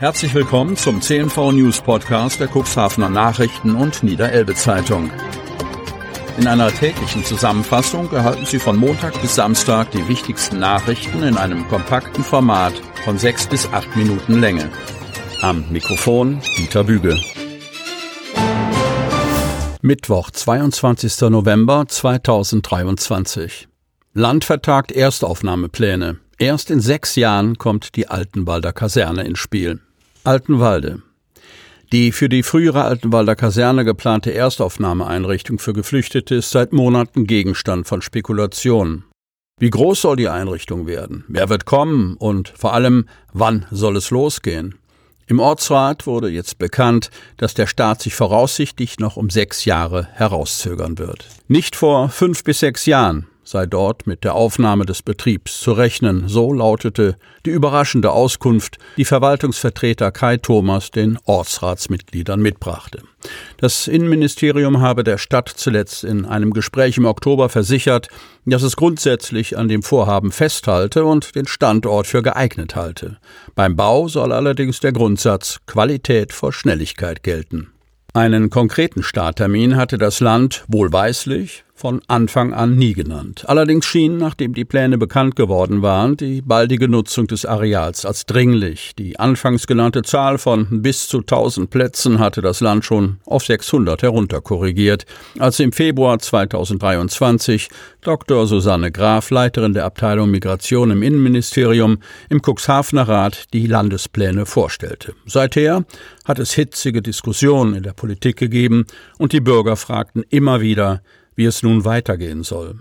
Herzlich willkommen zum CNV News Podcast der Cuxhavener Nachrichten und Niederelbe Zeitung. In einer täglichen Zusammenfassung erhalten Sie von Montag bis Samstag die wichtigsten Nachrichten in einem kompakten Format von sechs bis acht Minuten Länge. Am Mikrofon Dieter Büge. Mittwoch, 22. November 2023. Land vertagt Erstaufnahmepläne. Erst in sechs Jahren kommt die Altenwalder Kaserne ins Spiel. Altenwalde. Die für die frühere Altenwalder Kaserne geplante Erstaufnahmeeinrichtung für Geflüchtete ist seit Monaten Gegenstand von Spekulationen. Wie groß soll die Einrichtung werden? Wer wird kommen? Und vor allem, wann soll es losgehen? Im Ortsrat wurde jetzt bekannt, dass der Staat sich voraussichtlich noch um sechs Jahre herauszögern wird. Nicht vor fünf bis sechs Jahren, sei dort mit der Aufnahme des Betriebs zu rechnen, so lautete die überraschende Auskunft, die Verwaltungsvertreter Kai Thomas den Ortsratsmitgliedern mitbrachte. Das Innenministerium habe der Stadt zuletzt in einem Gespräch im Oktober versichert, dass es grundsätzlich an dem Vorhaben festhalte und den Standort für geeignet halte. Beim Bau soll allerdings der Grundsatz Qualität vor Schnelligkeit gelten. Einen konkreten Starttermin hatte das Land wohlweislich von Anfang an nie genannt. Allerdings schien, nachdem die Pläne bekannt geworden waren, die baldige Nutzung des Areals als dringlich. Die anfangs genannte Zahl von bis zu 1000 Plätzen hatte das Land schon auf 600 herunterkorrigiert, als im Februar 2023 Dr. Susanne Graf, Leiterin der Abteilung Migration im Innenministerium, im Cuxhavener Rat die Landespläne vorstellte. Seither hat es hitzige Diskussionen in der Politik gegeben und die Bürger fragten immer wieder, wie es nun weitergehen soll.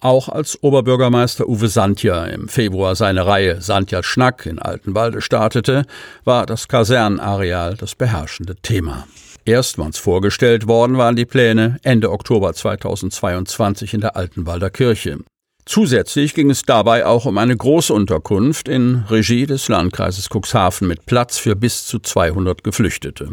Auch als Oberbürgermeister Uwe Santja im Februar seine Reihe Santja Schnack in Altenwalde startete, war das Kasernenareal das beherrschende Thema. Erstmals vorgestellt worden waren die Pläne Ende Oktober 2022 in der Altenwalder Kirche. Zusätzlich ging es dabei auch um eine Großunterkunft in Regie des Landkreises Cuxhaven mit Platz für bis zu 200 Geflüchtete.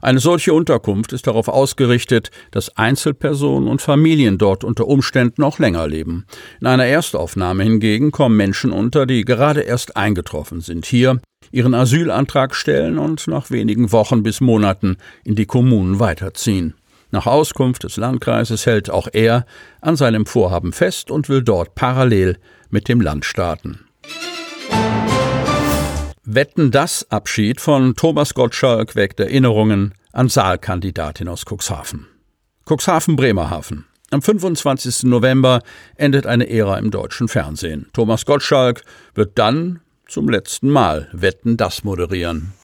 Eine solche Unterkunft ist darauf ausgerichtet, dass Einzelpersonen und Familien dort unter Umständen noch länger leben. In einer Erstaufnahme hingegen kommen Menschen unter, die gerade erst eingetroffen sind, hier ihren Asylantrag stellen und nach wenigen Wochen bis Monaten in die Kommunen weiterziehen. Nach Auskunft des Landkreises hält auch er an seinem Vorhaben fest und will dort parallel mit dem Land starten. Wetten das Abschied von Thomas Gottschalk weckt Erinnerungen an Saalkandidatin aus Cuxhaven. Cuxhaven Bremerhaven. Am 25. November endet eine Ära im deutschen Fernsehen. Thomas Gottschalk wird dann zum letzten Mal Wetten das moderieren.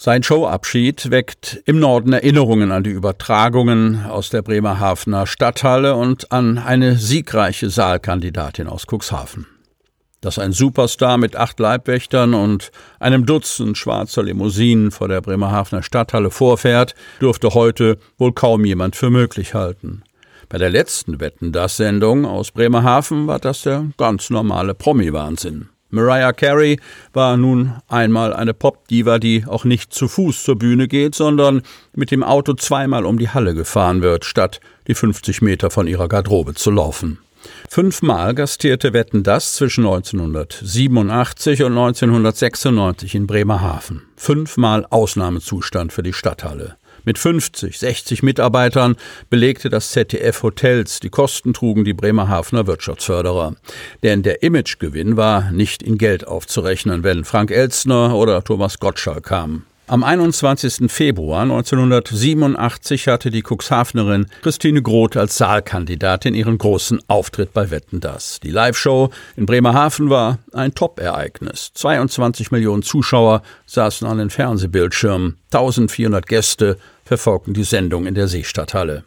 Sein Showabschied weckt im Norden Erinnerungen an die Übertragungen aus der Bremerhavener Stadthalle und an eine siegreiche Saalkandidatin aus Cuxhaven. Dass ein Superstar mit acht Leibwächtern und einem Dutzend schwarzer Limousinen vor der Bremerhavener Stadthalle vorfährt, dürfte heute wohl kaum jemand für möglich halten. Bei der letzten Wetten das Sendung aus Bremerhaven war das der ganz normale Promi-Wahnsinn. Mariah Carey war nun einmal eine Popdiva, die auch nicht zu Fuß zur Bühne geht, sondern mit dem Auto zweimal um die Halle gefahren wird, statt die 50 Meter von ihrer Garderobe zu laufen. Fünfmal gastierte Wetten das zwischen 1987 und 1996 in Bremerhaven. Fünfmal Ausnahmezustand für die Stadthalle. Mit 50, 60 Mitarbeitern belegte das ZDF Hotels. Die Kosten trugen die Bremerhavener Wirtschaftsförderer. Denn der Imagegewinn war nicht in Geld aufzurechnen, wenn Frank Elstner oder Thomas Gottschalk kamen. Am 21. Februar 1987 hatte die Cuxhavenerin Christine Groth als Saalkandidatin ihren großen Auftritt bei Wetten das. Die Live-Show in Bremerhaven war ein Top-Ereignis. 22 Millionen Zuschauer saßen an den Fernsehbildschirmen, 1400 Gäste verfolgten die Sendung in der Seestadthalle.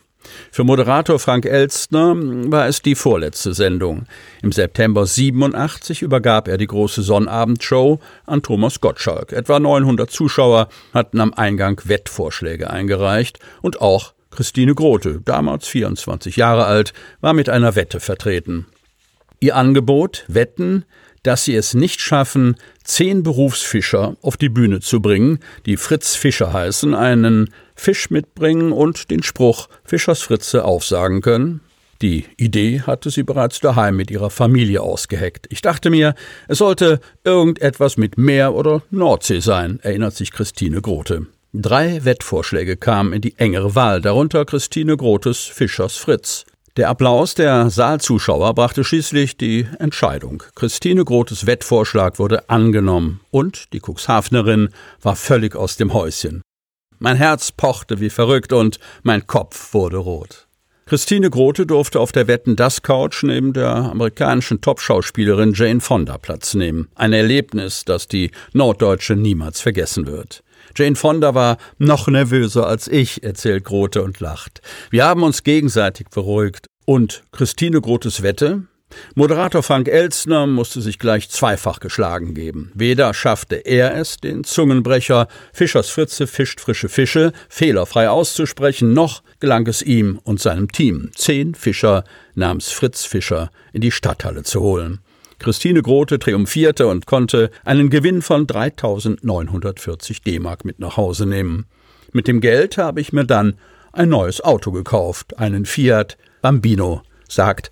Für Moderator Frank Elstner war es die vorletzte Sendung. Im September 87 übergab er die große Sonnabendshow an Thomas Gottschalk. Etwa 900 Zuschauer hatten am Eingang Wettvorschläge eingereicht und auch Christine Grote, damals 24 Jahre alt, war mit einer Wette vertreten. Ihr Angebot Wetten dass sie es nicht schaffen, zehn Berufsfischer auf die Bühne zu bringen, die Fritz Fischer heißen, einen Fisch mitbringen und den Spruch Fischers Fritze aufsagen können? Die Idee hatte sie bereits daheim mit ihrer Familie ausgeheckt. Ich dachte mir, es sollte irgendetwas mit Meer oder Nordsee sein, erinnert sich Christine Grote. Drei Wettvorschläge kamen in die engere Wahl, darunter Christine Grotes Fischers Fritz. Der Applaus der Saalzuschauer brachte schließlich die Entscheidung. Christine Grotes Wettvorschlag wurde angenommen und die Cuxhavenerin war völlig aus dem Häuschen. Mein Herz pochte wie verrückt und mein Kopf wurde rot. Christine Grote durfte auf der Wetten das Couch neben der amerikanischen Topschauspielerin Jane Fonda Platz nehmen. Ein Erlebnis, das die Norddeutsche niemals vergessen wird. Jane Fonda war noch nervöser als ich, erzählt Grote und lacht. Wir haben uns gegenseitig beruhigt. Und Christine Grotes Wette? Moderator Frank Elstner musste sich gleich zweifach geschlagen geben. Weder schaffte er es, den Zungenbrecher Fischers Fritze fischt frische Fische fehlerfrei auszusprechen, noch gelang es ihm und seinem Team, zehn Fischer namens Fritz Fischer in die Stadthalle zu holen. Christine Grote triumphierte und konnte einen Gewinn von 3940 D-Mark mit nach Hause nehmen. Mit dem Geld habe ich mir dann ein neues Auto gekauft, einen Fiat Bambino, sagt